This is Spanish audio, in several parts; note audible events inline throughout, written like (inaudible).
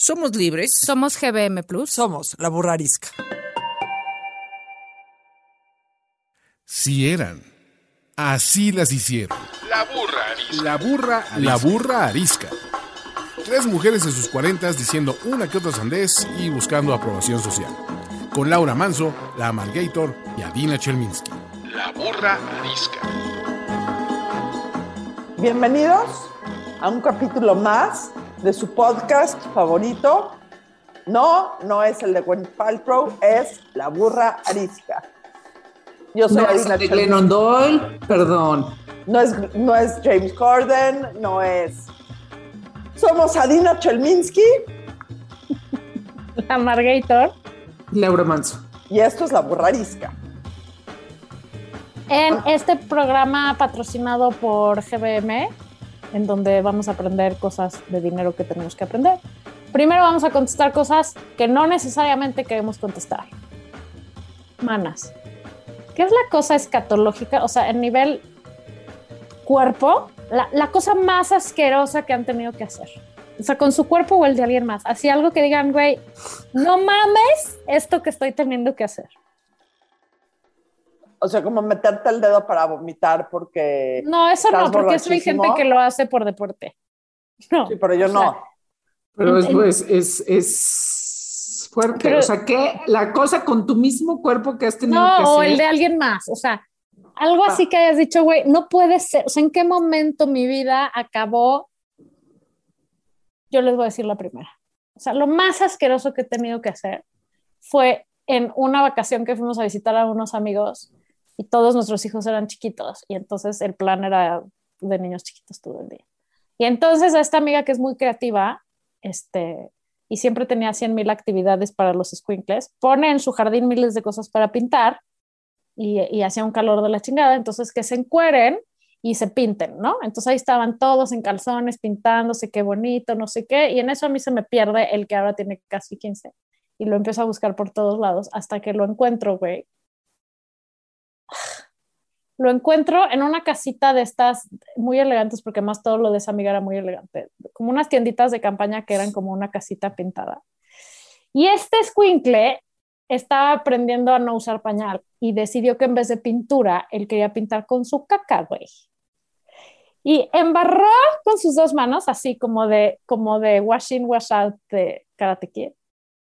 Somos libres. Somos GBM Plus. Somos la burra arisca. Si eran. Así las hicieron. La burra arisca. La burra, la burra arisca. Tres mujeres en sus cuarentas diciendo una que otra sandés y buscando aprobación social. Con Laura Manso, la Amalgator y Adina Chelminsky. La burra arisca. Bienvenidos a un capítulo más de su podcast favorito. No, no es el de Gwen Paltrow, es La Burra Arisca. Yo soy no Adina es de Glennon Doyle, perdón. No es, no es James Corden, no es... Somos Adina Chelminsky. La Margator. Laura Manso. Y esto es La Burra Arisca. En este programa patrocinado por GBM, en donde vamos a aprender cosas de dinero que tenemos que aprender. Primero vamos a contestar cosas que no necesariamente queremos contestar. Manas. ¿Qué es la cosa escatológica? O sea, en nivel cuerpo, la, la, cosa más asquerosa que han tenido que hacer. O sea, con su cuerpo o el de alguien más. Así algo que digan, güey, no mames esto que estoy teniendo que hacer. O sea, como meterte el dedo para vomitar porque. No, eso no, porque eso hay gente que lo hace por deporte. (laughs) No. Sí, pero yo no. pero es, es, es, fuerte. o sea, que la cosa con tu mismo cuerpo que has tenido no, que hacer. o el de alguien más. O sea, algo así que hayas dicho, güey, no puede ser. O sea, ¿en qué momento mi vida acabó? Yo les voy a decir la primera. O sea, lo más asqueroso que he tenido que hacer fue en una vacación que fuimos a visitar a unos amigos y todos nuestros hijos eran chiquitos y entonces el plan era de niños chiquitos todo el día. Y entonces a esta amiga que es muy creativa, este, y siempre tenía 100 mil actividades para los squinkles, pone en su jardín miles de cosas para pintar y, y hacía un calor de la chingada, entonces que se encueren y se pinten, ¿no? Entonces ahí estaban todos en calzones pintándose, qué bonito, no sé qué, y en eso a mí se me pierde el que ahora tiene casi 15 y lo empiezo a buscar por todos lados hasta que lo encuentro, güey, lo encuentro en una casita de estas muy elegantes, porque más todo lo de esa amiga era muy elegante, como unas tienditas de campaña que eran como una casita pintada. Y este squinkle estaba aprendiendo a no usar pañal y decidió que en vez de pintura, él quería pintar con su caca, güey. Y embarró con sus dos manos, así como de, como de washing, wash out de Karate Kid,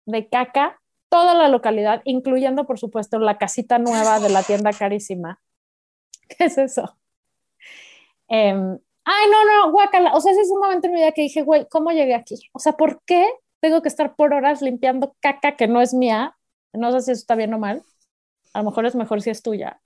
de caca, toda la localidad, incluyendo, por supuesto, la casita nueva de la tienda carísima (laughs) ¿Qué es eso? Eh, ay, no, no, guacala. O sea, ese es un momento en mi vida que dije, güey, ¿cómo llegué aquí? O sea, ¿por qué tengo que estar por horas limpiando caca que no es mía? No sé si eso está bien o mal. A lo mejor es mejor si es tuya.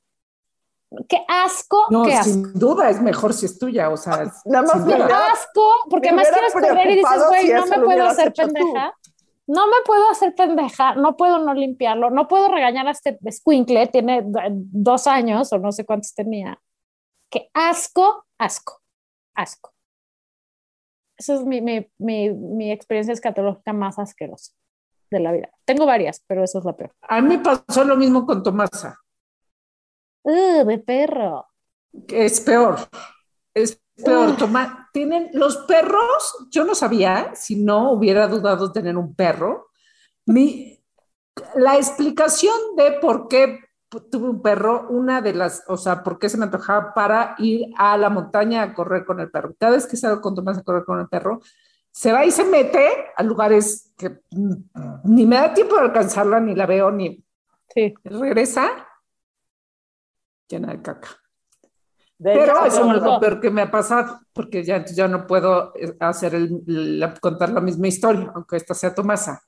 Qué asco, no, qué asco. sin duda es mejor si es tuya, o sea, nada más qué asco, porque además quieres correr y dices, güey, no me puedo hacer pendeja. Tú. No me puedo hacer pendeja, no puedo no limpiarlo, no puedo regañar a este squinkle, tiene dos años o no sé cuántos tenía. Qué asco, asco, asco. Esa es mi, mi, mi, mi experiencia escatológica más asquerosa de la vida. Tengo varias, pero eso es la peor. A mí pasó lo mismo con Tomasa. Uh, de perro. Es peor. Es peor. Toma, tienen los perros. Yo no sabía, si no hubiera dudado tener un perro. Mi, la explicación de por qué tuve un perro, una de las, o sea, por qué se me antojaba para ir a la montaña a correr con el perro. Cada vez que salgo con Tomás a correr con el perro, se va y se mete a lugares que ni me da tiempo de alcanzarla, ni la veo, ni sí. regresa llena de caca. De Pero eso no es lo peor que me ha pasado, porque ya, ya no puedo eh, hacer el, la- contar la misma historia, aunque esta sea Tomasa.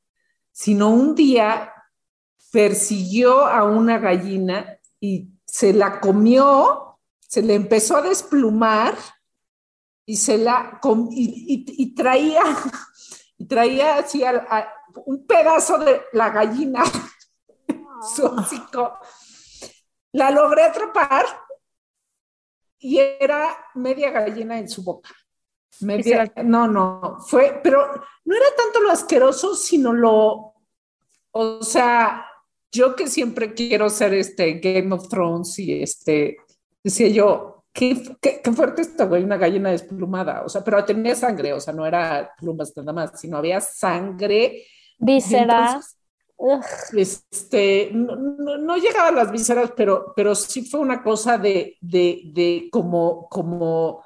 Sino un día persiguió a una gallina y se la comió, se le empezó a desplumar y se la com- y, y- y traía (laughs) y traía así a- un pedazo de la gallina (laughs) su hocico. La logré atrapar y era media gallina en su boca. Media, no, no, fue, pero no era tanto lo asqueroso, sino lo, o sea, yo que siempre quiero ser este Game of Thrones y este, decía yo, qué, qué, qué fuerte esta güey, una gallina desplumada, o sea, pero tenía sangre, o sea, no era plumas nada más, sino había sangre. Vísceras. Ugh. este, no, no, no llegaba a las vísceras, pero, pero sí fue una cosa de, de, de como, como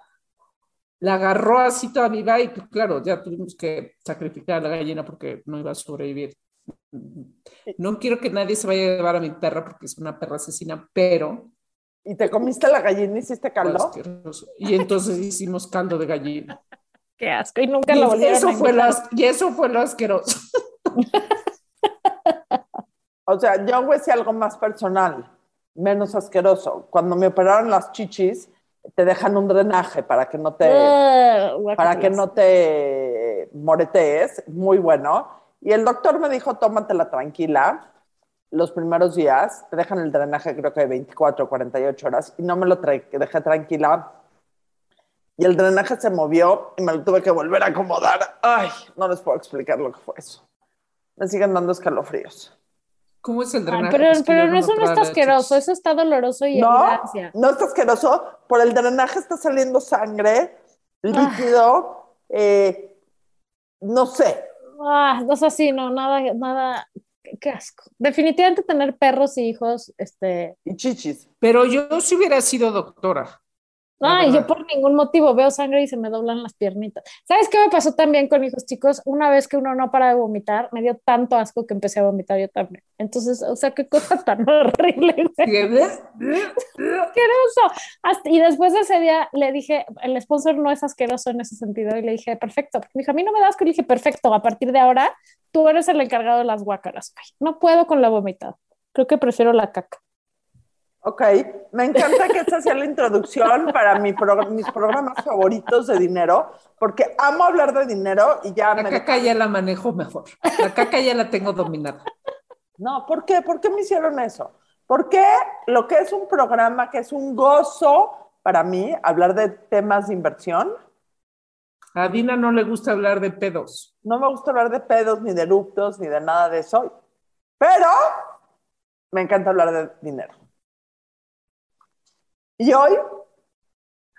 la agarró así toda viva y pues, claro, ya tuvimos que sacrificar a la gallina porque no iba a sobrevivir. No quiero que nadie se vaya a llevar a mi perra porque es una perra asesina, pero ¿Y te comiste la gallina y hiciste caldo? Y entonces hicimos caldo de gallina. Qué asco. Y nunca Y lo volvieron eso, a fue lo, invitar. as- y eso fue lo asqueroso. (laughs) O sea, yo voy a decir algo más personal, menos asqueroso. Cuando me operaron las chichis, te dejan un drenaje para que no te, Ugh, para que no te moretees, muy bueno. Y el doctor me dijo, tómatela tranquila los primeros días, te dejan el drenaje creo que de 24 o 48 horas, y no me lo tra- dejé tranquila. Y el drenaje se movió y me lo tuve que volver a acomodar. Ay, no les puedo explicar lo que fue eso. Me siguen dando escalofríos. ¿Cómo es el drenaje? pero Es que pero yo no, eso no está asqueroso, eso está doloroso y No, gracia. no está asqueroso. Por el drenaje está saliendo sangre, líquido, eh, no sé. Ah, o sea, sí, no, nada, nada, qué asco. Definitivamente tener perros y hijos, este, Y chichis. Pero yo si hubiera sido doctora. Ay, yo verdad. por ningún motivo veo sangre y se me doblan las piernitas. ¿Sabes qué me pasó también con hijos chicos? Una vez que uno no para de vomitar, me dio tanto asco que empecé a vomitar yo también. Entonces, o sea, qué cosa tan (laughs) horrible, güey. asqueroso. Hasta- y después de ese día le dije, el sponsor no es asqueroso en ese sentido, y le dije, perfecto. Me dijo, a mí no me das asco. Y le dije, perfecto, a partir de ahora tú eres el encargado de las guácaras. Ay, no puedo con la vomitada. Creo que prefiero la caca. Ok, me encanta que esta sea la introducción para mi pro- mis programas favoritos de dinero, porque amo hablar de dinero y ya La me... caca ya la manejo mejor. La caca ya la tengo dominada. No, ¿por qué? ¿Por qué me hicieron eso? ¿Por qué lo que es un programa que es un gozo para mí, hablar de temas de inversión? A Dina no le gusta hablar de pedos. No me gusta hablar de pedos, ni de eruptos, ni de nada de eso, pero me encanta hablar de dinero. Y hoy,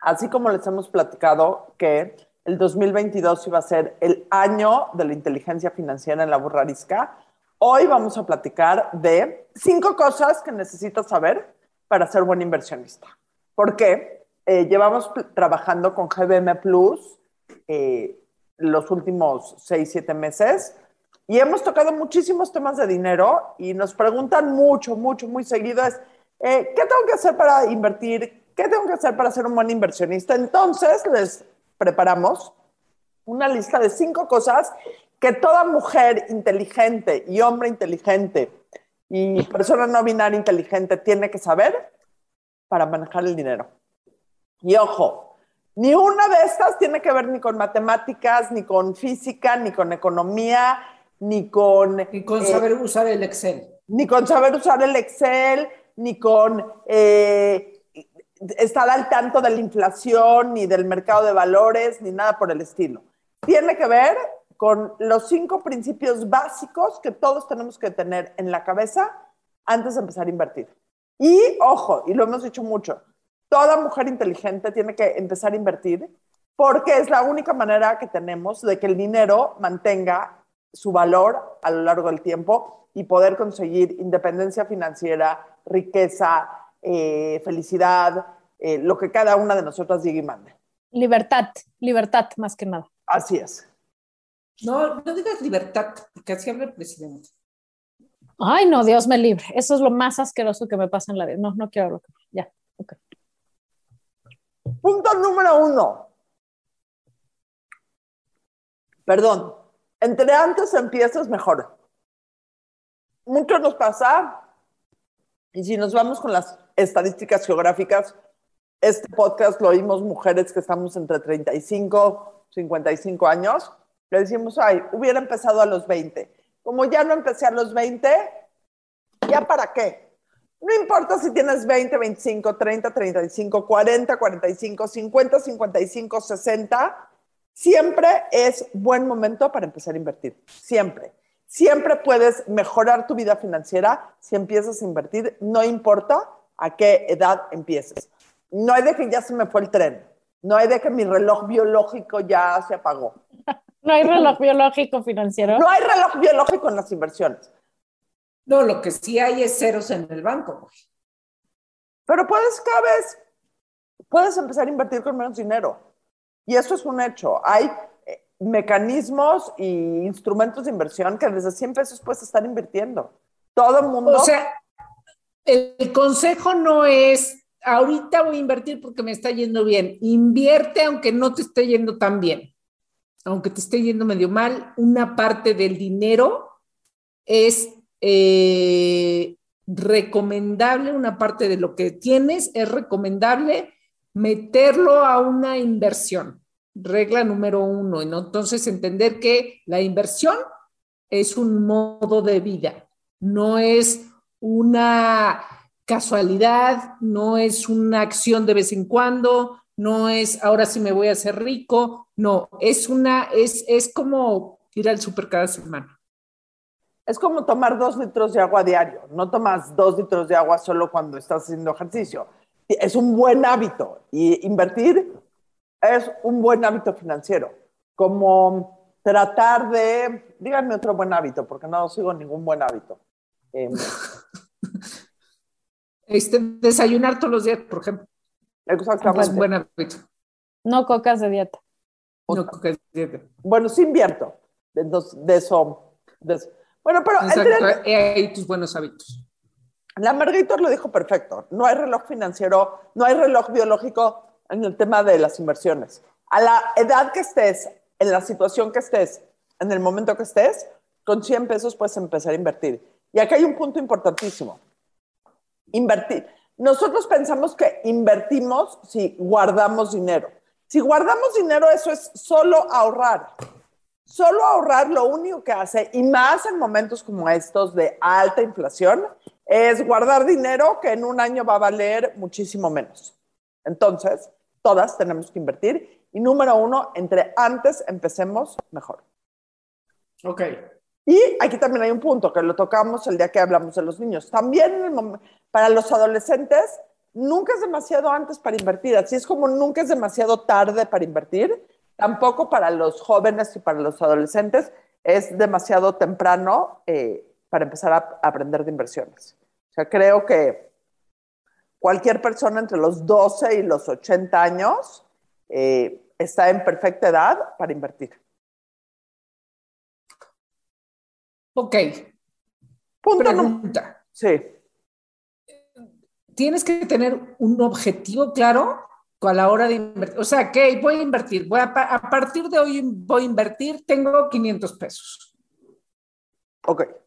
así como les hemos platicado que el 2022 iba a ser el año de la inteligencia financiera en la burrarisca, hoy vamos a platicar de cinco cosas que necesitas saber para ser buen inversionista. Porque eh, llevamos trabajando con GBM Plus eh, los últimos seis, siete meses y hemos tocado muchísimos temas de dinero y nos preguntan mucho, mucho, muy seguido es, eh, ¿qué tengo que hacer para invertir? ¿Qué tengo que hacer para ser un buen inversionista? Entonces les preparamos una lista de cinco cosas que toda mujer inteligente y hombre inteligente y persona no binaria inteligente tiene que saber para manejar el dinero. Y ojo, ni una de estas tiene que ver ni con matemáticas, ni con física, ni con economía, ni con... Y con eh, saber usar el Excel. ni con saber usar el Excel, ni con eh, estar al tanto de la inflación, ni del mercado de valores, ni nada por el estilo. Tiene que ver con los cinco principios básicos que todos tenemos que tener en la cabeza antes de empezar a invertir. Y ojo, y lo hemos dicho mucho, toda mujer inteligente tiene que empezar a invertir porque es la única manera que tenemos de que el dinero mantenga su valor a lo largo del tiempo y poder conseguir independencia financiera, riqueza, eh, felicidad, eh, lo que cada una de nosotras diga y mande. Libertad, libertad más que nada. Así es. No, no digas libertad, porque así habla el presidente. Ay, no, Dios me libre. Eso es lo más asqueroso que me pasa en la vida. No, no quiero hablar. Ya, ok. Punto número uno. Perdón. Entre antes empiezas mejor. Mucho nos pasa, y si nos vamos con las estadísticas geográficas, este podcast lo oímos mujeres que estamos entre 35, 55 años, le decimos, ay, hubiera empezado a los 20. Como ya no empecé a los 20, ¿ya para qué? No importa si tienes 20, 25, 30, 35, 40, 45, 50, 55, 60, siempre es buen momento para empezar a invertir. Siempre. Siempre puedes mejorar tu vida financiera si empiezas a invertir, no importa a qué edad empieces. No hay de que ya se me fue el tren, no hay de que mi reloj biológico ya se apagó. (laughs) No hay reloj biológico financiero. No hay reloj biológico en las inversiones. No, lo que sí hay es ceros en el banco. Pero puedes cada vez, puedes empezar a invertir con menos dinero. Y eso es un hecho. Hay mecanismos e instrumentos de inversión que desde 100 pesos puedes estar invirtiendo. Todo el mundo. O sea, el consejo no es, ahorita voy a invertir porque me está yendo bien. Invierte aunque no te esté yendo tan bien. Aunque te esté yendo medio mal, una parte del dinero es eh, recomendable, una parte de lo que tienes es recomendable meterlo a una inversión regla número uno. Entonces, entender que la inversión es un modo de vida, no es una casualidad, no es una acción de vez en cuando, no es ahora sí me voy a hacer rico, no, es una, es, es como ir al súper cada semana. Es como tomar dos litros de agua diario. No tomas dos litros de agua solo cuando estás haciendo ejercicio. Es un buen hábito. Y invertir es un buen hábito financiero, como tratar de, díganme otro buen hábito, porque no sigo ningún buen hábito. Eh, este, desayunar todos los días, por ejemplo. Exactamente. Es un buen hábito. No cocas de dieta. No cocas de dieta. Bueno, sí invierto de, de, eso, de eso. Bueno, pero... Exacto, ahí tus buenos hábitos. La Margator lo dijo perfecto. No hay reloj financiero, no hay reloj biológico en el tema de las inversiones. A la edad que estés, en la situación que estés, en el momento que estés, con 100 pesos puedes empezar a invertir. Y aquí hay un punto importantísimo. Invertir. Nosotros pensamos que invertimos si guardamos dinero. Si guardamos dinero, eso es solo ahorrar. Solo ahorrar lo único que hace, y más en momentos como estos de alta inflación, es guardar dinero que en un año va a valer muchísimo menos. Entonces, todas tenemos que invertir. Y número uno, entre antes empecemos, mejor. Ok. Y aquí también hay un punto que lo tocamos el día que hablamos de los niños. También para los adolescentes, nunca es demasiado antes para invertir. Así es como nunca es demasiado tarde para invertir. Tampoco para los jóvenes y para los adolescentes es demasiado temprano eh, para empezar a aprender de inversiones. O sea, creo que cualquier persona entre los 12 y los 80 años eh, está en perfecta edad para invertir. Ok. Punto Pregunta. Sí. Tienes que tener un objetivo claro a la hora de invertir. O sea, ¿qué voy a invertir? Voy a, a partir de hoy voy a invertir, tengo 500 pesos. Ok.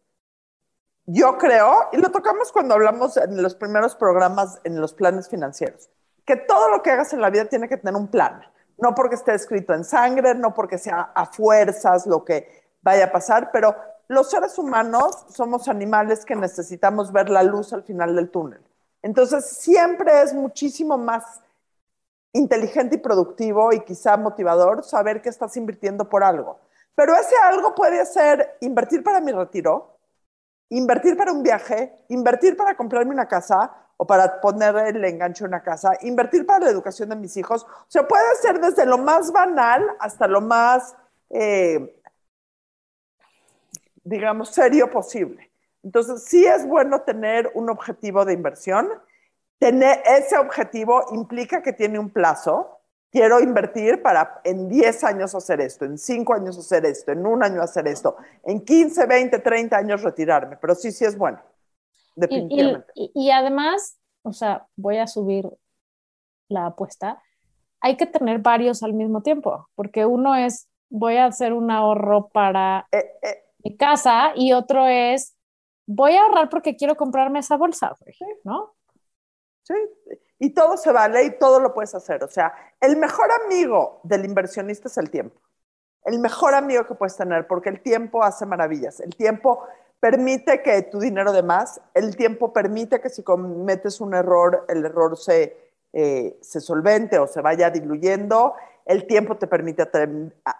Yo creo, y lo tocamos cuando hablamos en los primeros programas en los planes financieros, que todo lo que hagas en la vida tiene que tener un plan. No porque esté escrito en sangre, no porque sea a fuerzas lo que vaya a pasar, pero los seres humanos somos animales que necesitamos ver la luz al final del túnel. Entonces, siempre es muchísimo más inteligente y productivo y quizá motivador saber que estás invirtiendo por algo. Pero ese algo puede ser invertir para mi retiro, invertir para un viaje, invertir para comprarme una casa o para poner el enganche en una casa, invertir para la educación de mis hijos. O sea, puede ser desde lo más banal hasta lo más, eh, digamos, serio posible. Entonces, sí es bueno tener un objetivo de inversión. Tener ese objetivo implica que tiene un plazo quiero invertir para en 10 años hacer esto, en 5 años hacer esto, en un año hacer esto, en 15, 20, 30 años retirarme, pero sí, sí es bueno, definitivamente. Y, y, además, o sea, voy a subir la apuesta, hay que tener varios al mismo tiempo, porque uno es, voy a hacer un ahorro para Eh, eh, mi casa y otro es, voy a ahorrar porque quiero comprarme esa bolsa, ¿no? Sí, y todo se vale y todo lo puedes hacer. O sea, el mejor amigo del inversionista es el tiempo. El mejor amigo que puedes tener, porque el tiempo hace maravillas. El tiempo permite que tu dinero de más, el tiempo permite que si cometes un error, el error se, eh, se solvente o se vaya diluyendo. El tiempo te permite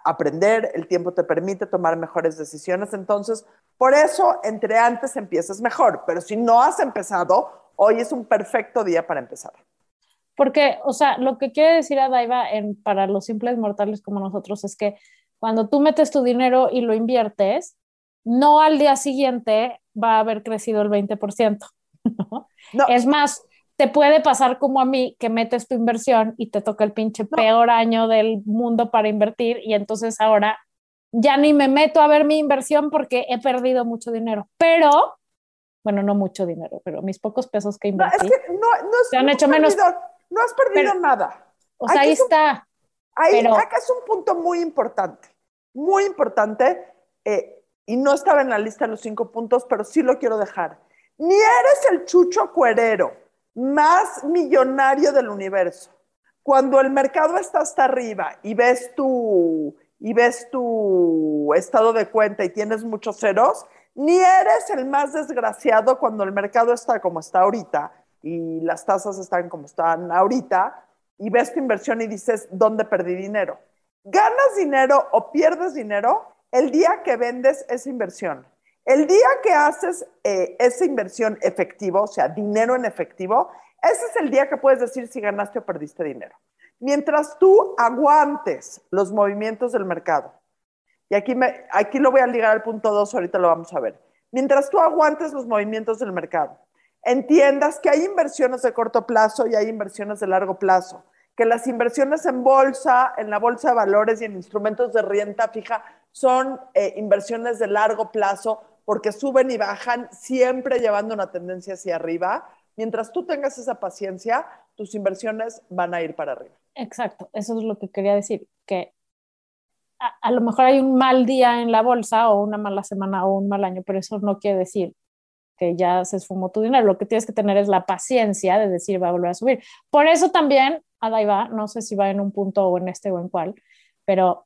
aprender, el tiempo te permite tomar mejores decisiones. Entonces, por eso, entre antes empiezas mejor. Pero si no has empezado, hoy es un perfecto día para empezar. Porque, o sea, lo que quiere decir Adaiva en, para los simples mortales como nosotros es que cuando tú metes tu dinero y lo inviertes, no al día siguiente va a haber crecido el 20%. (laughs) ¿no? No. Es más, te puede pasar como a mí que metes tu inversión y te toca el pinche peor año del mundo para invertir y entonces ahora ya ni me meto a ver mi inversión porque he perdido mucho dinero. Pero, bueno, no mucho dinero, pero mis pocos pesos que No, es invertí. que no, no, es- han no has hecho menos- perdido- no has perdido Pero- nada. o sea, aquí ahí es un- está. Ahí, Pero- acá es un punto muy importante, muy importante, eh, y no estaba en la lista de los cinco puntos, pero sí lo quiero dejar. Ni eres el chucho cuerero más millonario del universo. Cuando el mercado está hasta arriba y ves tu, y ves tu estado de cuenta y tienes muchos ceros, ni eres el más desgraciado cuando el mercado está como está ahorita y las tasas están como están ahorita y ves tu inversión y dices, ¿dónde perdí dinero? Ganas dinero o pierdes dinero el día que vendes esa inversión. El día que haces eh, esa inversión efectivo, o sea, dinero en efectivo, ese es el día que puedes decir si ganaste o perdiste dinero. Mientras tú aguantes los movimientos del mercado, y aquí, me, aquí lo voy a ligar al punto 2, ahorita lo vamos a ver. Mientras tú aguantes los movimientos del mercado, entiendas que hay inversiones de corto plazo y hay inversiones de largo plazo, que las inversiones en bolsa, en la bolsa de valores y en instrumentos de renta fija son eh, inversiones de largo plazo porque suben y bajan, siempre llevando una tendencia hacia arriba. Mientras tú tengas esa paciencia, tus inversiones van a ir para arriba. Exacto, eso es lo que quería decir, que a, a, lo mejor hay un mal día en la bolsa o una mala semana o un mal año, pero eso no quiere decir que ya se esfumó tu dinero. Lo que tienes que tener es la paciencia de decir va a volver a subir. Por eso también, Adaiva, no sé si va en un punto o en este o en cuál, pero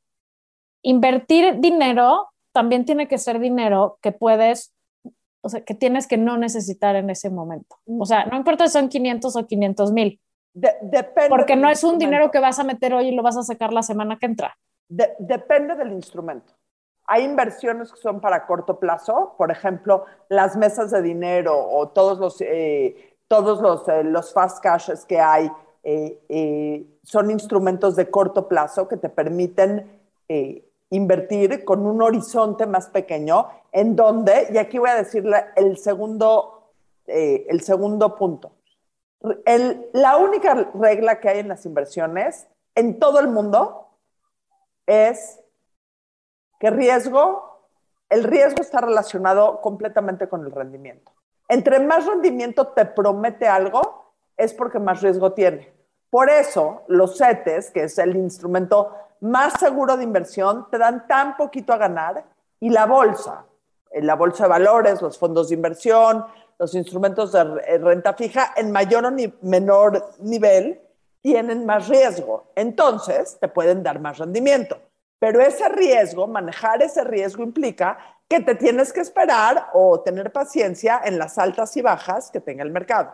invertir dinero también tiene que ser dinero que puedes, o sea, que tienes que no necesitar en ese momento. O sea, no importa si son 500 o 500 mil. De, depende porque no es un dinero que vas a meter hoy y lo vas a sacar la semana que entra. De, depende del instrumento. Hay inversiones que son para corto plazo, por ejemplo, las mesas de dinero o todos los, eh, todos los, eh, los fast cashes que hay eh, son instrumentos de corto plazo que te permiten invertir con un horizonte más pequeño, en donde, y aquí voy a decirle el segundo, el segundo punto. La única regla que hay en las inversiones en todo el mundo es que riesgo, el riesgo está relacionado completamente con el rendimiento. Entre más rendimiento te promete algo, es porque más riesgo tiene. Por eso, los CETES, que es el instrumento más seguro de inversión, te dan tan poquito a ganar y la bolsa, la bolsa de valores, los fondos de inversión, los instrumentos de renta fija, en mayor o menor nivel, tienen más riesgo. Entonces, te pueden dar más rendimiento. Pero ese riesgo, manejar ese riesgo implica que te tienes que esperar o tener paciencia en las altas y bajas que tenga el mercado.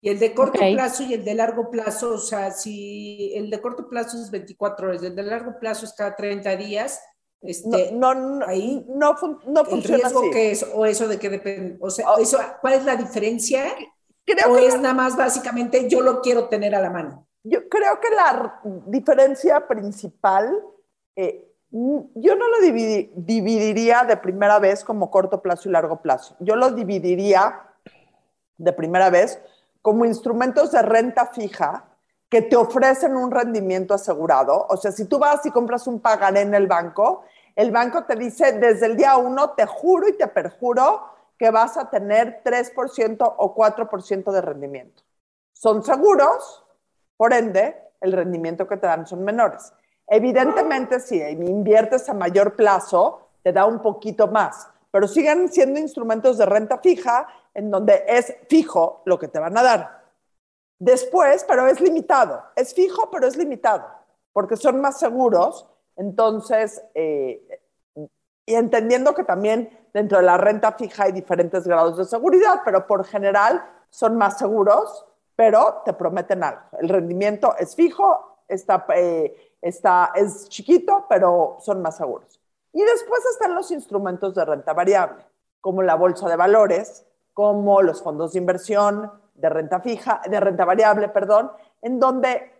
Y el de corto okay. plazo y el de largo plazo, o sea, si el de corto plazo es 24 horas, el de largo plazo es cada 30 días, este, no, no, no, ahí no, no el riesgo así. que es, o eso de que depende, o sea, oh. eso, ¿cuál es la diferencia? Creo ¿O que es nada más básicamente yo lo quiero tener a la mano? Yo creo que la diferencia principal, eh, yo no lo dividi dividiría de primera vez como corto plazo y largo plazo. Yo lo dividiría de primera vez como instrumentos de renta fija que te ofrecen un rendimiento asegurado. O sea, si tú vas y compras un pagaré en el banco, el banco te dice desde el día uno, te juro y te perjuro que vas a tener 3% o 4% de rendimiento. Son seguros, Por ende, el rendimiento que te dan son menores. Evidentemente, si inviertes a mayor plazo, te da un poquito más, pero siguen siendo instrumentos de renta fija en donde es fijo lo que te van a dar. Después, pero es limitado. Es fijo, pero es limitado, porque son más seguros. Entonces, eh, y entendiendo que también dentro de la renta fija hay diferentes grados de seguridad, pero por general son más seguros, pero te prometen algo. El rendimiento es fijo, está, eh, está, es chiquito, pero son más seguros. Y después están los instrumentos de renta variable, como la bolsa de valores, como los fondos de inversión, de renta fija, de renta variable, perdón, en donde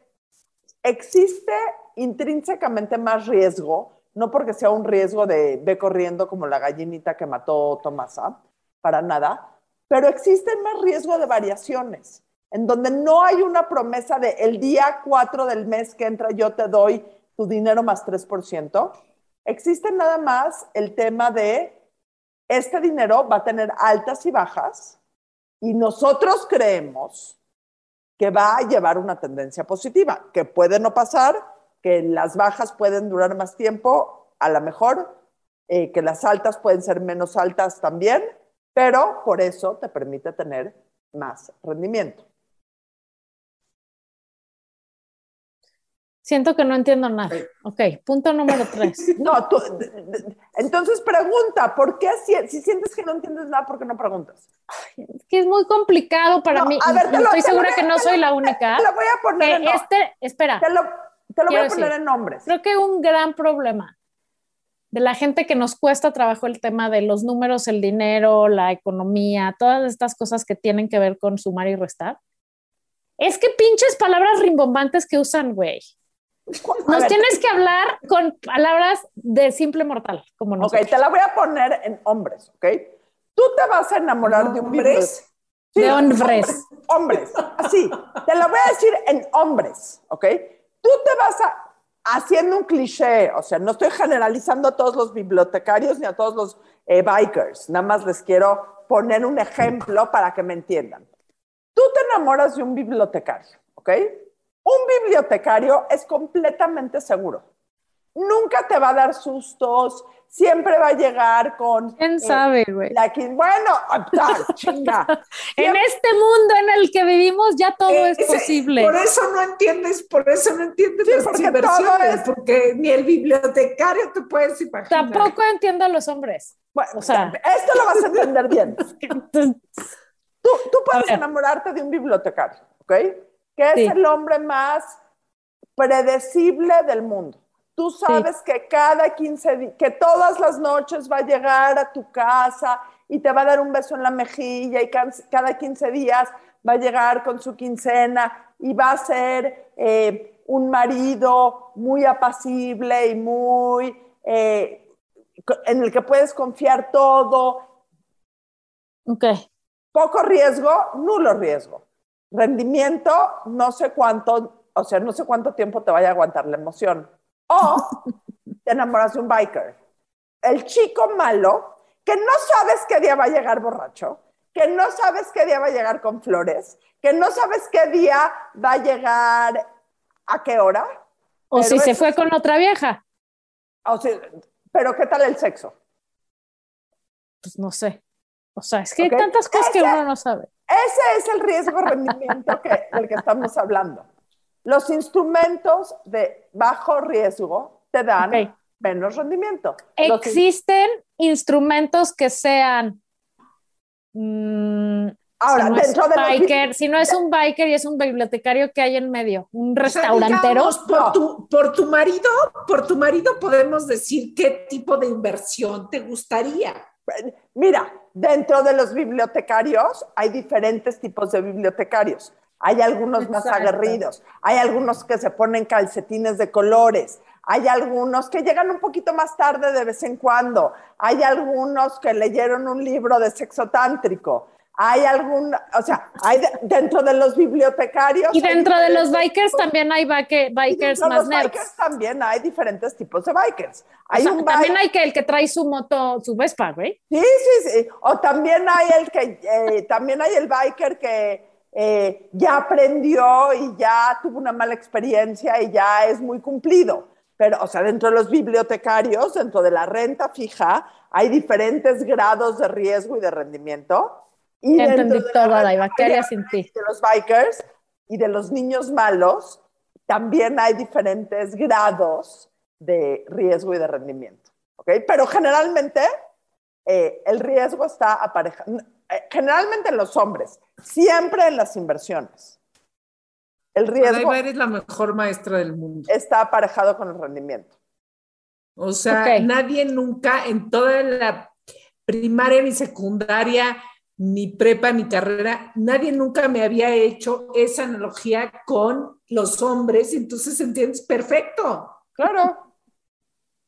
existe intrínsecamente más riesgo, no porque sea un riesgo de ve corriendo como la gallinita que mató Tomasa, para nada, pero existe más riesgo de variaciones, en donde no hay una promesa de el día 4 del mes que entra yo te doy tu dinero más 3%. Existe nada más el tema de este dinero va a tener altas y bajas, y nosotros creemos que va a llevar una tendencia positiva, que puede no pasar, que las bajas pueden durar más tiempo, a lo mejor, eh, que las altas pueden ser menos altas también, pero por eso te permite tener más rendimiento. Siento que no entiendo nada. Ok, punto número tres. (laughs) No, tú, entonces pregunta, ¿por qué si, si, sientes que no entiendes nada, por qué no preguntas? Es que es muy complicado para No, mí. a ver, te lo- estoy te segura que no soy la única. Te lo voy a poner en, que este, espera, te lo, te lo voy a poner decir, en nombres. creo que un gran problema de la gente que nos cuesta trabajo el tema de los números, el dinero, la economía, todas estas cosas que tienen que ver con sumar y restar, es que pinches palabras rimbombantes que usan, güey. (laughs) Nos ver, tienes que hablar con palabras de simple mortal, como Ok, nosotros. te la voy a poner en hombres, ¿ok? Tú te vas a enamorar de ¿Hombres? Sí, De hombres. Hombres, así. Te la voy a decir en hombres, ¿ok? Tú te vas a, haciendo un cliché, o sea, no estoy generalizando a todos los bibliotecarios ni a todos los eh, bikers, nada más les quiero poner un ejemplo para que me entiendan. Tú te enamoras de un bibliotecario, ¿ok? Un bibliotecario es completamente seguro. Nunca te va a dar sustos, siempre va a llegar con... ¿Quién eh, sabe, güey? bueno, ah, tal, (laughs) chinga. En este mundo en el que vivimos ya todo es Ese- posible. Por eso no entiendes, por eso no entiendes Sí, las porque inversiones, es- porque ni el bibliotecario te puedes imaginar. Tampoco entiendo a los hombres. Bueno, O sea- esto lo vas a entender bien. (laughs) Tú, tú puedes enamorarte de un bibliotecario, ¿ok? Que es Sí. el hombre más predecible del mundo. Tú sabes que cada 15 días, que todas las noches va a llegar a tu casa y te va a dar un beso en la mejilla y cada 15 días va a llegar con su quincena y va a ser eh, un marido muy apacible y muy eh, en el que puedes confiar todo, Ok. poco riesgo, nulo riesgo. Rendimiento, no sé cuánto, o sea, no sé cuánto tiempo te vaya a aguantar la emoción. O te enamoras de un biker. El chico malo, que no sabes qué día va a llegar borracho, que no sabes qué día va a llegar con flores, que no sabes qué día va a llegar a qué hora. O si se fue con otra vieja, O sea, pero ¿qué tal el sexo? pues no sé. O sea, es que hay tantas cosas que uno no sabe. Ese es el riesgo rendimiento que, del que estamos hablando. Los instrumentos de bajo riesgo te dan menos rendimiento. Los Existen instrumentos que sean. mm, Ahora, si no es dentro un de los biker, si no es un biker y es un bibliotecario que hay en medio, un O sea, restaurantero. digamos, por, No. tu, por tu marido, por tu marido podemos decir qué tipo de inversión te gustaría. Mira, dentro de los bibliotecarios hay diferentes tipos de bibliotecarios. Hay algunos más aguerridos, hay algunos que se ponen calcetines de colores, hay algunos que llegan un poquito más tarde de vez en cuando, hay algunos que leyeron un libro de sexo tántrico, hay algún, o sea, hay de- dentro de los bibliotecarios. y dentro de los bikers tipos- también hay bike- bikers más los nerds. bikers también hay diferentes tipos de bikers. O Hay sea, un también bike- hay que el que trae su moto, su Vespa, güey. Sí, sí, sí. O también hay el que, eh, también hay el biker que eh, ya aprendió y ya tuvo una mala experiencia y ya es muy cumplido. Pero, o sea, dentro de los bibliotecarios, dentro de la renta fija, hay diferentes grados de riesgo y de rendimiento. Y Ya dentro entendí de los bikers y de los niños malos, también hay diferentes grados de riesgo y de rendimiento. ¿ok? Pero generalmente eh, el riesgo está aparejado, generalmente en los hombres, siempre en las inversiones. El riesgo eres la mejor maestra del mundo. está aparejado con el rendimiento. O sea, nadie nunca en toda la primaria ni secundaria, ni prepa, ni carrera, nadie nunca me había hecho esa analogía con los hombres, entonces entiendes perfecto. Claro.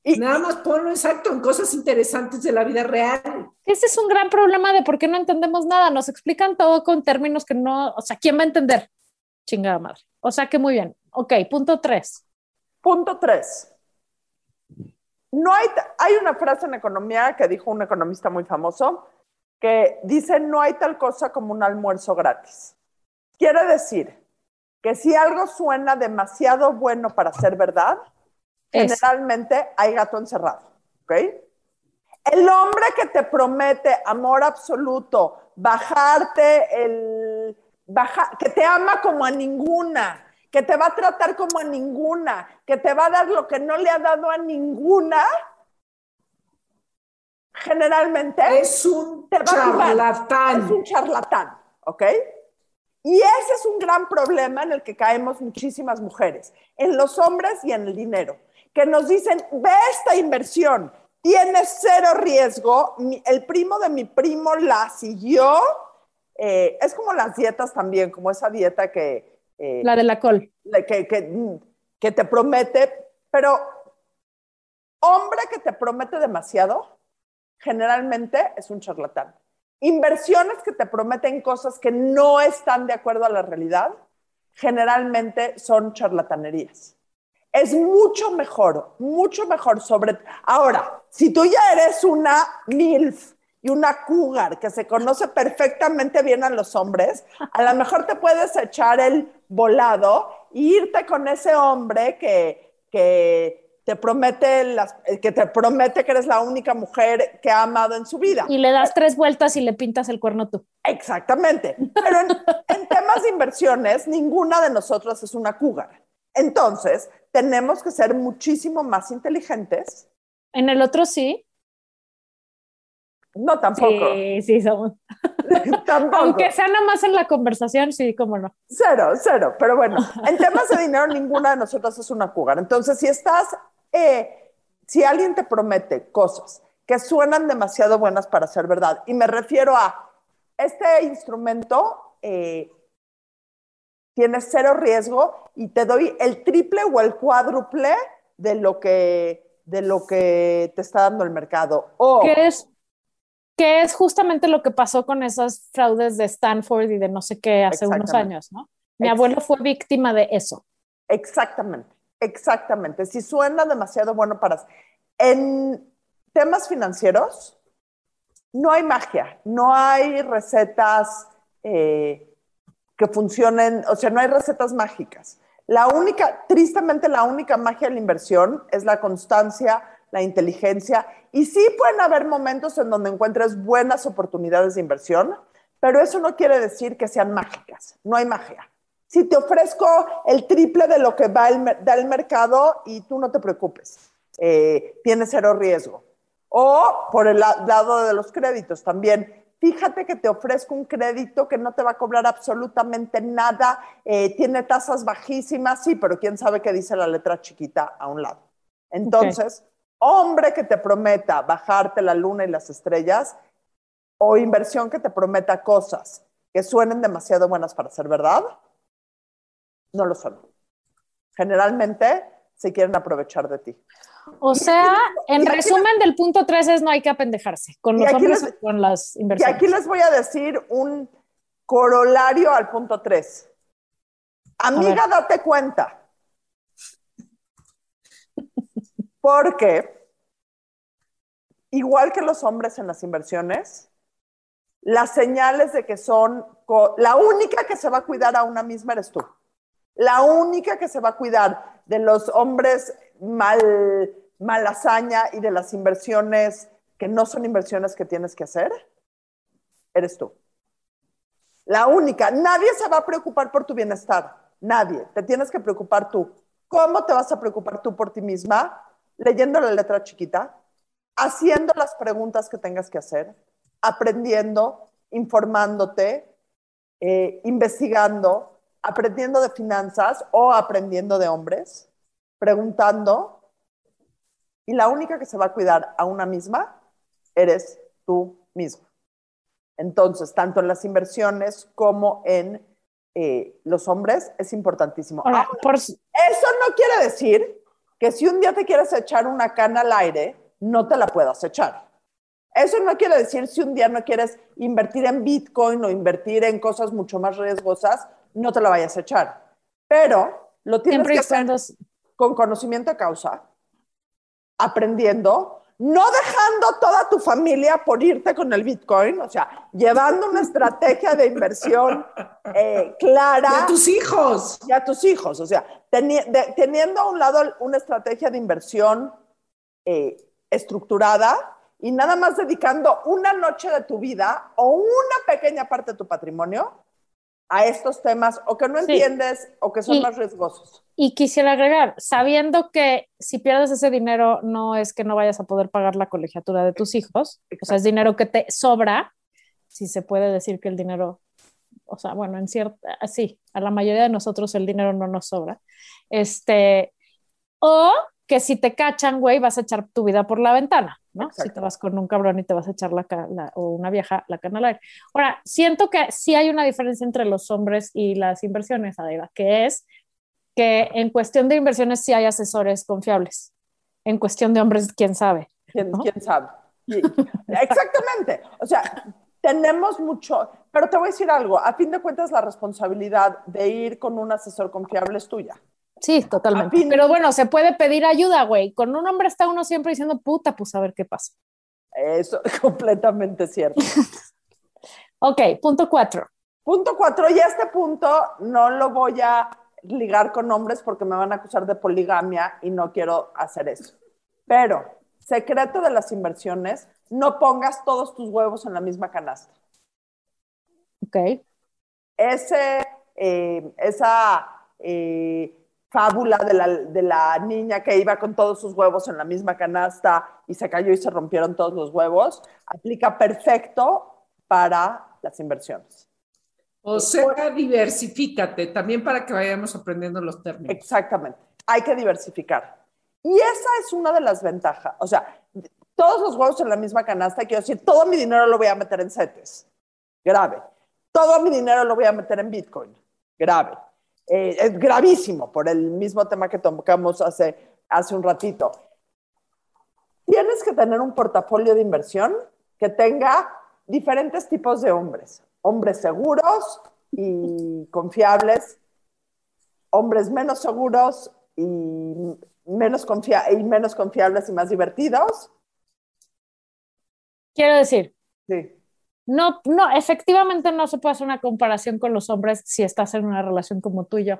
Y, Nada más ponlo exacto en cosas interesantes de la vida real. Ese es un gran problema de por qué no entendemos nada. Nos explican todo con términos que no, o sea, ¿quién va a entender? Chingada madre. O sea que muy bien. Ok, punto tres. Punto tres. No hay, hay una frase en economía que dijo un economista muy famoso que dice no hay tal cosa como un almuerzo gratis. Quiere decir que si algo suena demasiado bueno para ser verdad, Es. generalmente hay gato encerrado. ¿ok? El hombre que te promete amor absoluto, bajarte el. Baja, que te ama como a ninguna, que te va a tratar como a ninguna, que te va a dar lo que no le ha dado a ninguna, generalmente Es un te va a timar. charlatán. es un charlatán, ¿ok? Y ese es un gran problema en el que caemos muchísimas mujeres, en los hombres y en el dinero, que nos dicen, ve esta inversión, tiene cero riesgo, mi- el primo de mi primo la siguió, eh, es como las dietas también, como esa dieta que, eh, La de la col. que- que te promete, pero hombre que te promete demasiado, generalmente es un charlatán. Inversiones que te prometen cosas que no están de acuerdo a la realidad, generalmente son charlatanerías. Es mucho mejor, mucho mejor sobre... Ahora, si tú ya eres una MILF y una cougar que se conoce perfectamente bien a los hombres, a lo mejor te puedes echar el volado e irte con ese hombre que, que te promete las, que te promete que eres la única mujer que ha amado en su vida. Y le das tres vueltas y le pintas el cuerno tú. Exactamente. Pero en, en temas de inversiones, ninguna de nosotras es una cougar. Entonces, tenemos que ser muchísimo más inteligentes. En el otro sí. No, tampoco. Sí, sí, somos. (laughs) tampoco. Aunque sea nomás en la conversación, sí, cómo no. Cero, cero. Pero bueno, en temas de dinero, ninguna de nosotras es una cougar. Entonces, si estás, eh, si alguien te promete cosas que suenan demasiado buenas para ser verdad, y me refiero a este instrumento eh, tiene cero riesgo y te doy el triple o el cuádruple de lo que, de lo que te está dando el mercado. O, Que es, que es justamente lo que pasó con esas fraudes de Stanford y de no sé qué hace unos años, ¿no? Mi abuelo fue víctima de eso. Exactamente, exactamente. Si suena demasiado bueno para... En temas financieros, no hay magia, no hay recetas eh, que funcionen, o sea, no hay recetas mágicas. La única, tristemente, la única magia de la inversión es la constancia, la inteligencia, y sí pueden haber momentos en donde encuentres buenas oportunidades de inversión, pero eso no quiere decir que sean mágicas, no hay magia. Si te ofrezco el triple de lo que va el, da el mercado y tú no te preocupes, eh, tienes cero riesgo. O por el la- lado de los créditos también. Fíjate que te ofrezco un crédito que no te va a cobrar absolutamente nada, eh, tiene tasas bajísimas, sí, pero quién sabe qué dice la letra chiquita a un lado. Entonces, hombre que te prometa bajarte la luna y las estrellas, o inversión que te prometa cosas que suenen demasiado buenas para ser verdad, no lo son. Generalmente se quieren aprovechar de ti. O sea, en y resumen del punto 3 es no hay que apendejarse con Y los hombres les- o con las Y inversiones. aquí les voy a decir un corolario al punto 3. Amiga, date cuenta. Porque, igual que los hombres en las inversiones, las señales de que son, la única que se va a cuidar a una misma eres tú. La única que se va a cuidar de los hombres mal, mal hazaña y de las inversiones que no son inversiones que tienes que hacer, eres tú. La única. Nadie se va a preocupar por tu bienestar. Nadie. Te tienes que preocupar tú. ¿Cómo te vas a preocupar tú por ti misma? Leyendo la letra chiquita, haciendo las preguntas que tengas que hacer, aprendiendo, informándote, eh, investigando, aprendiendo de finanzas o aprendiendo de hombres, preguntando. Y la única que se va a cuidar a una misma eres tú misma. Entonces, tanto en las inversiones como en eh, los hombres es importantísimo. Ahora, Ahora, por, eso no quiere decir que si un día te quieres echar una cana al aire, no te la puedas echar. Eso no quiere decir si un día no quieres invertir en Bitcoin o invertir en cosas mucho más riesgosas, no te la vayas a echar. Pero lo tienes siempre que hacer con conocimiento de causa, aprendiendo, no dejando toda tu familia por irte con el Bitcoin, o sea, llevando una estrategia de inversión eh, clara Y a tus hijos. y a tus hijos, o sea, teni- de- teniendo a un lado una estrategia de inversión eh, estructurada y nada más dedicando una noche de tu vida o una pequeña parte de tu patrimonio a estos temas o que no Sí. entiendes o que son Y- más riesgosos. Y quisiera agregar, sabiendo que si pierdes ese dinero no es que no vayas a poder pagar la colegiatura de tus hijos, o sea, es dinero que te sobra, si se puede decir que el dinero, o sea, bueno, en cierta, sí, a la mayoría de nosotros el dinero no nos sobra, este, o que si te cachan, güey, vas a echar tu vida por la ventana, ¿no? Si te Exacto. vas con un cabrón y te vas a echar la, la- o una vieja la cana al aire. Ahora, siento que sí hay una diferencia entre los hombres y las inversiones, Adela, que es que en cuestión de inversiones sí hay asesores confiables. En cuestión de hombres, quién sabe. ¿Quién, ¿no? quién sabe? Exactamente. O sea, tenemos mucho, pero te voy a decir algo, a fin de cuentas la responsabilidad de ir con un asesor confiable es tuya. Sí, totalmente. Pero bueno, se puede pedir ayuda, güey. Con un hombre está uno siempre diciendo, puta, pues a ver qué pasa. Eso es (laughs) completamente cierto. (laughs) Ok, punto cuatro. Punto cuatro, y este punto no lo voy a ligar con hombres porque me van a acusar de poligamia y no quiero hacer eso. Pero, secreto de las inversiones, no pongas todos tus huevos en la misma canasta. Ok. ese, eh, esa eh, fábula de la, de la niña que iba con todos sus huevos en la misma canasta y se cayó y se rompieron todos los huevos, aplica perfecto para las inversiones. O sea, diversifícate también para que vayamos aprendiendo los términos. Exactamente, hay que diversificar. Y esa es una de las ventajas. O sea, todos los huevos en la misma canasta, quiero decir, todo mi dinero lo voy a meter en CETES. Grave. Todo mi dinero lo voy a meter en Bitcoin. Grave. Eh, es gravísimo por el mismo tema que tocamos hace, hace un ratito. Tienes que tener un portafolio de inversión que tenga diferentes tipos de hombres. Hombres seguros y confiables, hombres menos seguros y menos, confia y menos confiables y más divertidos. Quiero decir, Sí. No, no, efectivamente no se puede hacer una comparación con los hombres si estás en una relación como tú y yo.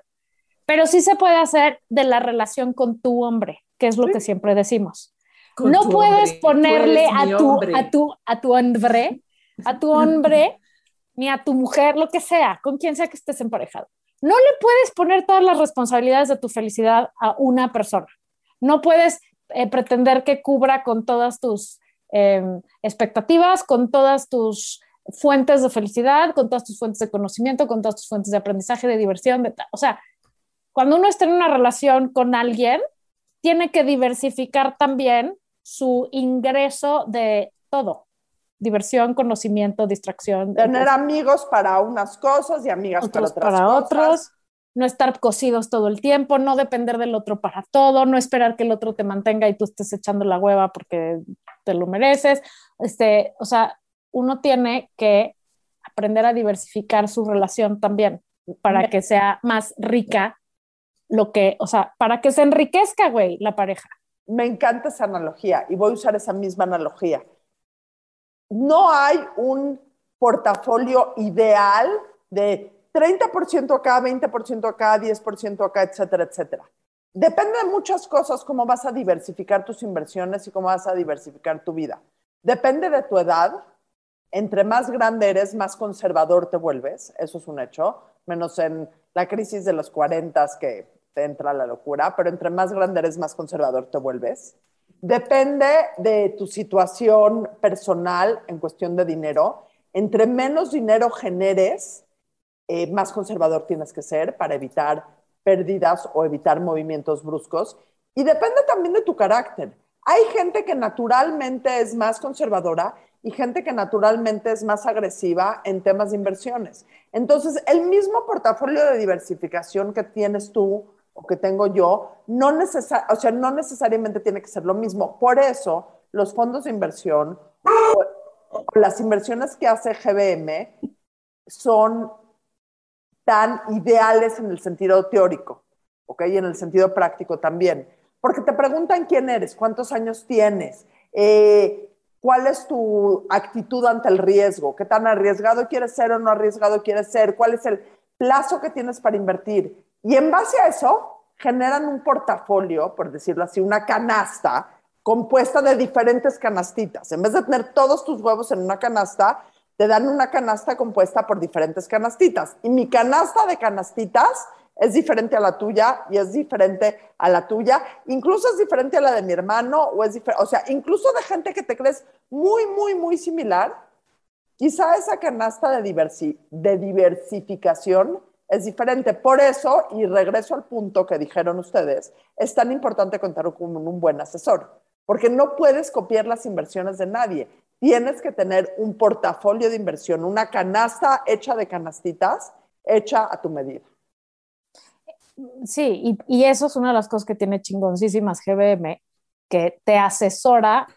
Pero sí se puede hacer de la relación con tu hombre, que es lo Sí. que siempre decimos. Con no puedes hombre. ponerle a tu, hombre. a, tu, a tu hombre, a tu hombre, ni a tu mujer, lo que sea, con quien sea que estés emparejado. No le puedes poner todas las responsabilidades de tu felicidad a una persona. No puedes eh, pretender que cubra con todas tus eh, expectativas, con todas tus fuentes de felicidad, con todas tus fuentes de conocimiento, con todas tus fuentes de aprendizaje, de diversión. De o sea, cuando uno está en una relación con alguien, tiene que diversificar también su ingreso de todo. Diversión, conocimiento, distracción. Tener amigos para unas cosas y amigas otros para otras para cosas. otros, no estar cosidos todo el tiempo, no depender del otro para todo, no esperar que el otro te mantenga y tú estés echando la hueva porque te lo mereces. Este, o sea, uno tiene que aprender a diversificar su relación también para que sea más rica lo que, o sea, para que se enriquezca, güey, la pareja. Me encanta esa analogía y voy a usar esa misma analogía. No hay un portafolio ideal de 30% acá, 20% acá, 10% acá, etcétera, etcétera. Depende de muchas cosas cómo vas a diversificar tus inversiones y cómo vas a diversificar tu vida. Depende de tu edad. Entre más grande eres, más conservador te vuelves. Eso es un hecho. Menos en la crisis de los 40 que te entra la locura. Pero entre más grande eres, más conservador te vuelves. Depende de tu situación personal en cuestión de dinero. Entre menos dinero generes, eh, más conservador tienes que ser para evitar pérdidas o evitar movimientos bruscos. Y depende también de tu carácter. Hay gente que naturalmente es más conservadora y gente que naturalmente es más agresiva en temas de inversiones. Entonces, el mismo portafolio de diversificación que tienes tú o que tengo yo, no, o sea, no necesariamente tiene que ser lo mismo. Por eso, los fondos de inversión o, o las inversiones que hace GBM son tan ideales en el sentido teórico, ¿ok? Y en el sentido práctico también. Porque te preguntan quién eres, cuántos años tienes, eh, cuál es tu actitud ante el riesgo, qué tan arriesgado quieres ser o no arriesgado quieres ser, cuál es el plazo que tienes para invertir. Y en base a eso, generan un portafolio, por decirlo así, una canasta compuesta de diferentes canastitas. En vez de tener todos tus huevos en una canasta, te dan una canasta compuesta por diferentes canastitas. Y mi canasta de canastitas es diferente a la tuya y es diferente a la tuya. Incluso es diferente a la de mi hermano o es diferente, o sea, incluso de gente que te crees muy, muy, muy similar. Quizá esa canasta de, de diversificación es diferente. Por eso, y regreso al punto que dijeron ustedes, es tan importante contar con un buen asesor, porque no puedes copiar las inversiones de nadie tienes que tener un portafolio de inversión, una canasta hecha de canastitas, hecha a tu medida. Sí, y, eso es una de las cosas que tiene chingoncísimas GBM, que te asesora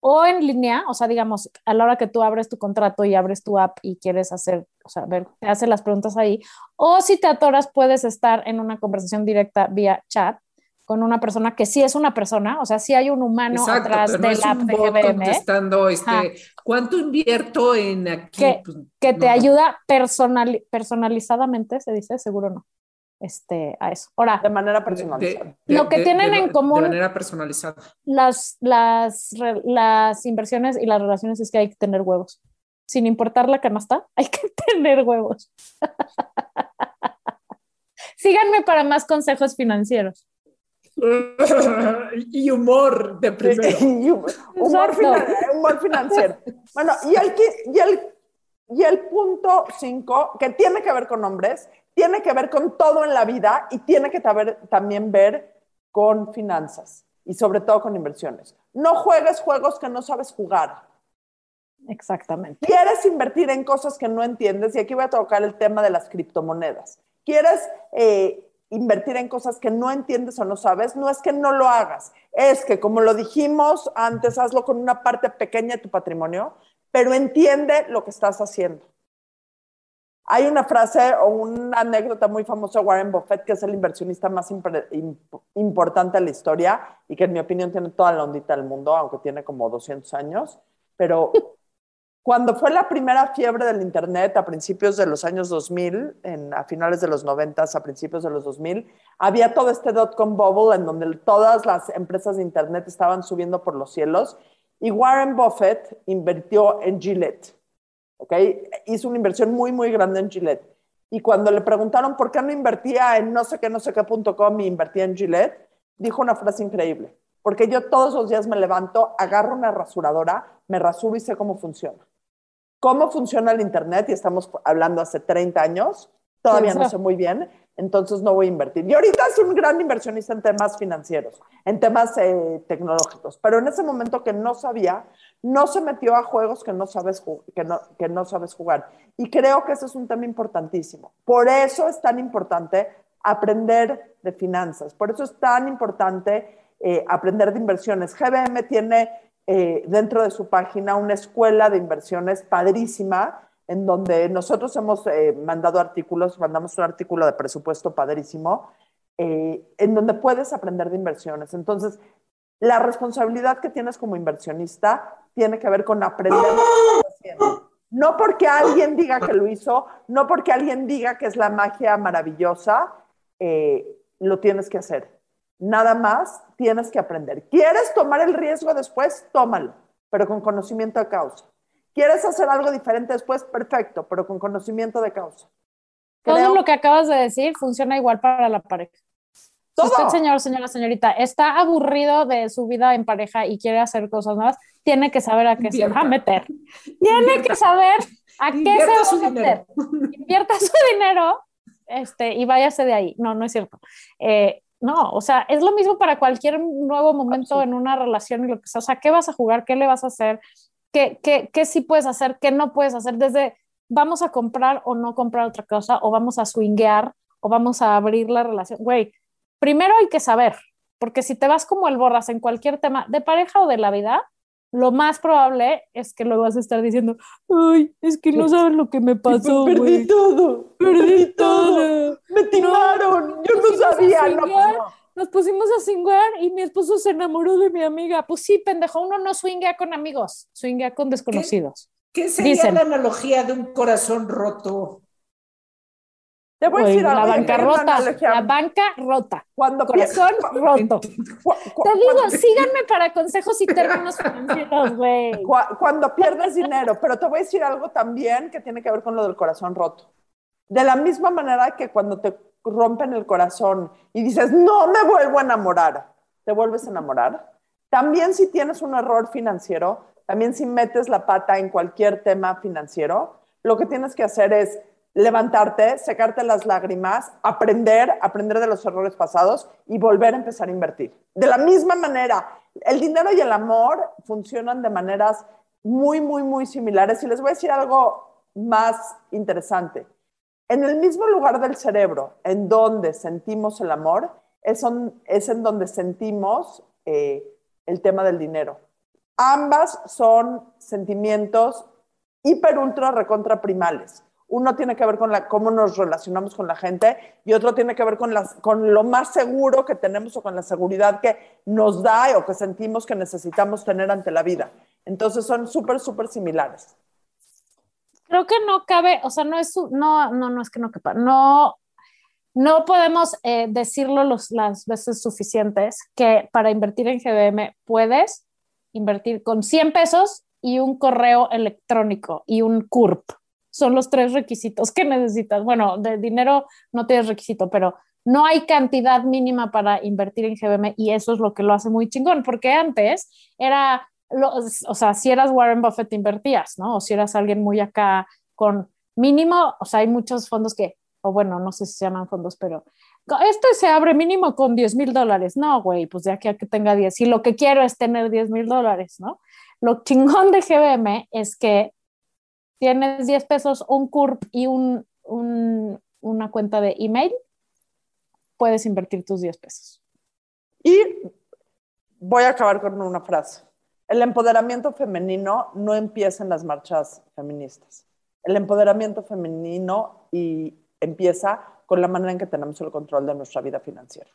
o en línea, o sea, digamos, a la hora que tú abres tu contrato y abres tu app y quieres hacer, o sea, ver, te hace las preguntas ahí, o si te atoras, puedes estar en una conversación directa vía chat con una persona que sí es una persona, o sea, sí hay un humano atrás de la app de GBM. contestando, este, ¿cuánto invierto en aquí? Que, pues, que te ayuda personal, personalizadamente, se dice, seguro no, este, a eso. Ahora, de manera personalizada. lo que tienen en común. De manera personalizada. Las, las, las inversiones y las relaciones es que hay que tener huevos. Sin importar la canasta, (laughs) hay que tener huevos. (laughs) Síganme para más consejos financieros. (laughs) y humor de primero. (laughs) humor, financiero. Bueno, y el, y el, y el punto cinco, que tiene que ver con hombres, tiene que ver con todo en la vida y tiene que también ver con finanzas y sobre todo con inversiones. No juegues juegos que no sabes jugar. Exactamente. Quieres invertir en cosas que no entiendes, y aquí voy a tocar el tema de las criptomonedas. Quieres eh, invertir en cosas que no entiendes o no sabes, no es que no lo hagas, es que como lo dijimos antes, hazlo con una parte pequeña de tu patrimonio, pero entiende lo que estás haciendo. Hay una frase o una anécdota muy famosa de Warren Buffett, que es el inversionista más importante de la historia y que en mi opinión tiene toda la ondita del mundo, aunque tiene como 200 años, pero cuando fue la primera fiebre del Internet a principios de los años 2000, en, a finales de los 90, a principios de los 2000, había todo este dot-com bubble en donde todas las empresas de Internet estaban subiendo por los cielos y Warren Buffett invirtió en Gillette. ¿okay? Hizo una inversión muy, muy grande en Gillette. Y cuando le preguntaron por qué no invertía en no sé qué, no sé qué.com y invertía en Gillette, dijo una frase increíble. Porque yo todos los días me levanto, agarro una rasuradora, me rasuro y sé cómo funciona cómo funciona el Internet, y estamos hablando hace 30 años, todavía no sé muy bien, entonces no voy a invertir. Y ahorita es un gran inversionista en temas financieros, en temas eh, tecnológicos, pero en ese momento que no sabía, no se metió a juegos que no, sabes que, no, que no sabes jugar. Y creo que ese es un tema importantísimo. Por eso es tan importante aprender de finanzas, por eso es tan importante eh, aprender de inversiones. GBM tiene eh, dentro de su página una escuela de inversiones padrísima, en donde nosotros hemos eh, mandado artículos, mandamos un artículo de presupuesto padrísimo, eh, en donde puedes aprender de inversiones. Entonces, la responsabilidad que tienes como inversionista tiene que ver con aprender No porque alguien diga que lo hizo, no porque alguien diga que es la magia maravillosa, eh, lo tienes que hacer. Nada más tienes que aprender. ¿Quieres tomar el riesgo después? Tómalo, pero con conocimiento de causa. ¿Quieres hacer algo diferente después? Perfecto, pero con conocimiento de causa. Todo Creo- lo que acabas de decir funciona igual para la pareja. Si Todo. usted, señor, señora, señorita, está aburrido de su vida en pareja y quiere hacer cosas nuevas, tiene que saber a qué se va a Invierta. meter. Tiene Invierta. que saber a qué Invierta se va a meter. Invierta su dinero este, y váyase de ahí. No, no es cierto. Eh, no, o sea, es lo mismo para cualquier nuevo momento en una relación y lo que sea. O sea, ¿qué vas a jugar? ¿Qué le vas a hacer? ¿Qué, qué, qué sí puedes hacer? ¿Qué no puedes hacer? Desde vamos a comprar o no comprar otra cosa, o vamos a swinguear, o vamos a abrir la relación. Güey, primero hay que saber, porque si te vas como el borras en cualquier tema de pareja o de la vida, lo más probable es que luego vas a estar diciendo, ay, es que no sabes lo que me pasó, Perdí todo. Perdí todo. Me timaron. Yo no pusimos a sabía. No, pues swinguear. no. Nos pusimos a swinguear y mi esposo se enamoró de mi amiga. Pues sí, pendejo, uno no swinguea con amigos, swinguea con desconocidos. ¿Qué sería Dicen. la analogía de un corazón roto? Te voy a decir algo. la bancarrota, la banca rota, Cuando corazón roto. Te digo, síganme para consejos y términos financieros, güey. (laughs) Cu- Cuando pierdes dinero, pero te voy a decir algo también que tiene que ver con lo del corazón roto. De la misma manera que cuando te rompen el corazón y dices, no me vuelvo a enamorar, te vuelves a enamorar. También si tienes un error financiero, también si metes la pata en cualquier tema financiero, lo que tienes que hacer es levantarte, secarte las lágrimas, aprender, aprender de los errores pasados y volver a empezar a invertir. De la misma manera, el dinero y el amor funcionan de maneras muy, muy, muy similares. Y les voy a decir algo más interesante. En el mismo lugar del cerebro en donde sentimos el amor, es, en donde sentimos eh, el tema del dinero. Ambas son sentimientos hiper, ultra, recontra primales. Uno tiene que ver con la, cómo nos relacionamos con la gente y otro tiene que ver con, las, con lo más seguro que tenemos o con la seguridad que nos da o que sentimos que necesitamos tener ante la vida. Entonces son súper, súper similares. Creo que no cabe, o sea, no es, no, no, no es que no quepa, no, no podemos eh, decirlo los, las veces suficientes que para invertir en GBM puedes invertir con 100 pesos y un correo electrónico y un CURP. Son los tres requisitos que necesitas. Bueno, de dinero no tienes requisito, pero no hay cantidad mínima para invertir en GBM y eso es lo que lo hace muy chingón, porque antes era, lo- o sea, si eras Warren Buffett invertías, ¿no? O si eras alguien muy acá con mínimo, o sea, hay muchos fondos que, o bueno, no sé si se llaman fondos, pero este se abre mínimo con 10 mil dólares. No, güey, pues de aquí a que tenga 10. Y lo que quiero es tener 10 mil dólares, ¿no? Lo chingón de GBM es que tienes 10 pesos, un CURP y un, un- una cuenta de email, puedes invertir tus 10 pesos. Y voy a acabar con una frase. El empoderamiento femenino no empieza en las marchas feministas. El empoderamiento femenino y empieza con la manera en que tenemos el control de nuestra vida financiera.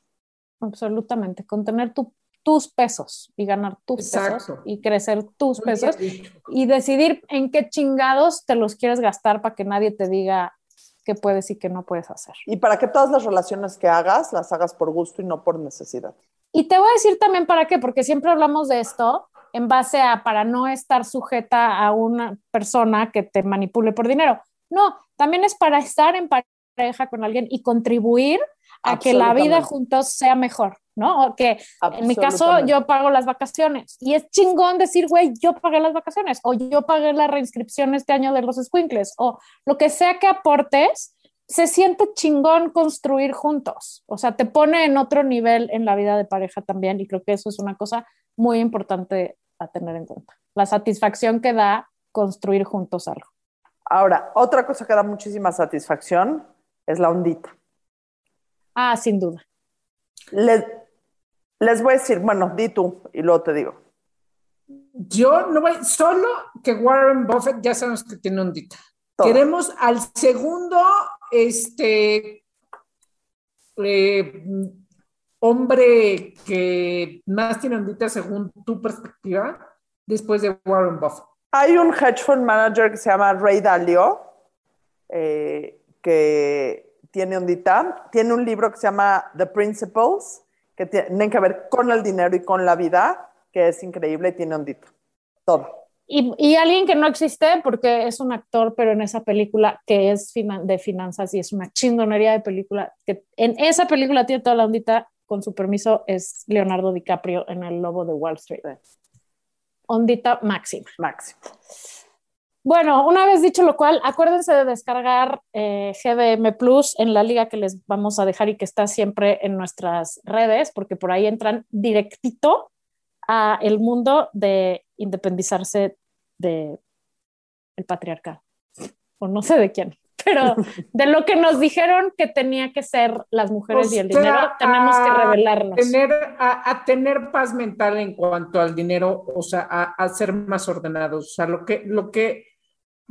Absolutamente, con tener tu- tus pesos y ganar tus Exacto. pesos y crecer tus Muy pesos y decidir en qué chingados te los quieres gastar para que nadie te diga qué puedes y qué no puedes hacer. Y para que todas las relaciones que hagas, las hagas por gusto y no por necesidad. Y te voy a decir también para qué, porque siempre hablamos de esto en base a para no estar sujeta a una persona que te manipule por dinero. No, también es para estar en pareja con alguien y contribuir a que la vida juntos sea mejor, ¿no? O que en mi caso yo pago las vacaciones y es chingón decir, güey, yo pagué las vacaciones o yo pagué la reinscripción este año de los squinkles o lo que sea que aportes, se siente chingón construir juntos. O sea, te pone en otro nivel en la vida de pareja también y creo que eso es una cosa muy importante a tener en cuenta. La satisfacción que da construir juntos algo. Ahora, otra cosa que da muchísima satisfacción es la ondita. Ah, sin duda. Les, les voy a decir, bueno, di tú y luego te digo. Yo no voy, solo que Warren Buffett, ya sabemos que tiene ondita. Todo. Queremos al segundo, este, eh, hombre que más tiene ondita según tu perspectiva, después de Warren Buffett. Hay un hedge fund manager que se llama Ray Dalio, eh, que tiene ondita. Tiene un libro que se llama The Principles, que tienen que ver con el dinero y con la vida, que es increíble y tiene ondita. Todo. Y, y alguien que no existe porque es un actor, pero en esa película que es finan- de finanzas y es una chingonería de película, que en esa película tiene toda la ondita, con su permiso, es Leonardo DiCaprio en El Lobo de Wall Street. Ondita máxima. Máximo. Bueno, una vez dicho lo cual, acuérdense de descargar eh, GDM Plus en la liga que les vamos a dejar y que está siempre en nuestras redes, porque por ahí entran directito a el mundo de independizarse de el patriarcado. O no sé de quién, pero (laughs) de lo que nos dijeron que tenía que ser las mujeres O y el dinero, tenemos que revelarnos. Tener, a, a tener paz mental en cuanto al dinero, o sea, a, a ser más ordenados. O sea, lo que, lo que,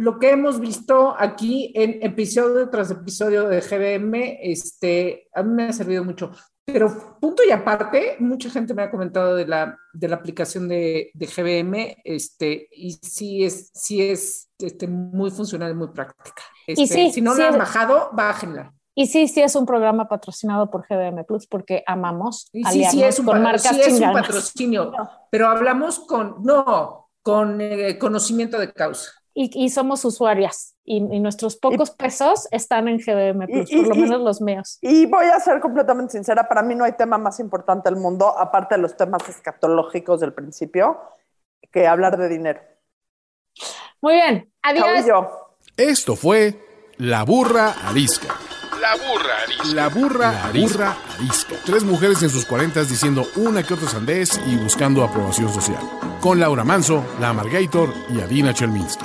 lo que hemos visto aquí en episodio tras episodio de GBM, este, a mí me ha servido mucho. Pero punto y aparte, mucha gente me ha comentado de la, de la aplicación de, de GBM, este, y sí es, sí es este, muy funcional y muy práctica. Este, sí, si no sí la han bajado, bájenla. Y sí, sí es un programa patrocinado por GDM Plus porque amamos Y sí, sí es un, con marcas sí es un patrocinio, pero hablamos con, no, con eh, conocimiento de causa. Y, y somos usuarias y, y nuestros pocos pesos están en GDM Plus, Y- por lo y- menos los míos. Y voy a ser completamente sincera, para mí no hay tema más importante del mundo, aparte de los temas escatológicos del principio, que hablar de dinero. Muy bien, adiós. Chao y yo. Esto fue La Burra Arisca. La burra arisca. La burra, arisca. arisca. Tres mujeres en sus cuarentas diciendo una que otra sandez y buscando aprobación social. Con Laura Manso, La Amargator y Adina Chelminsky.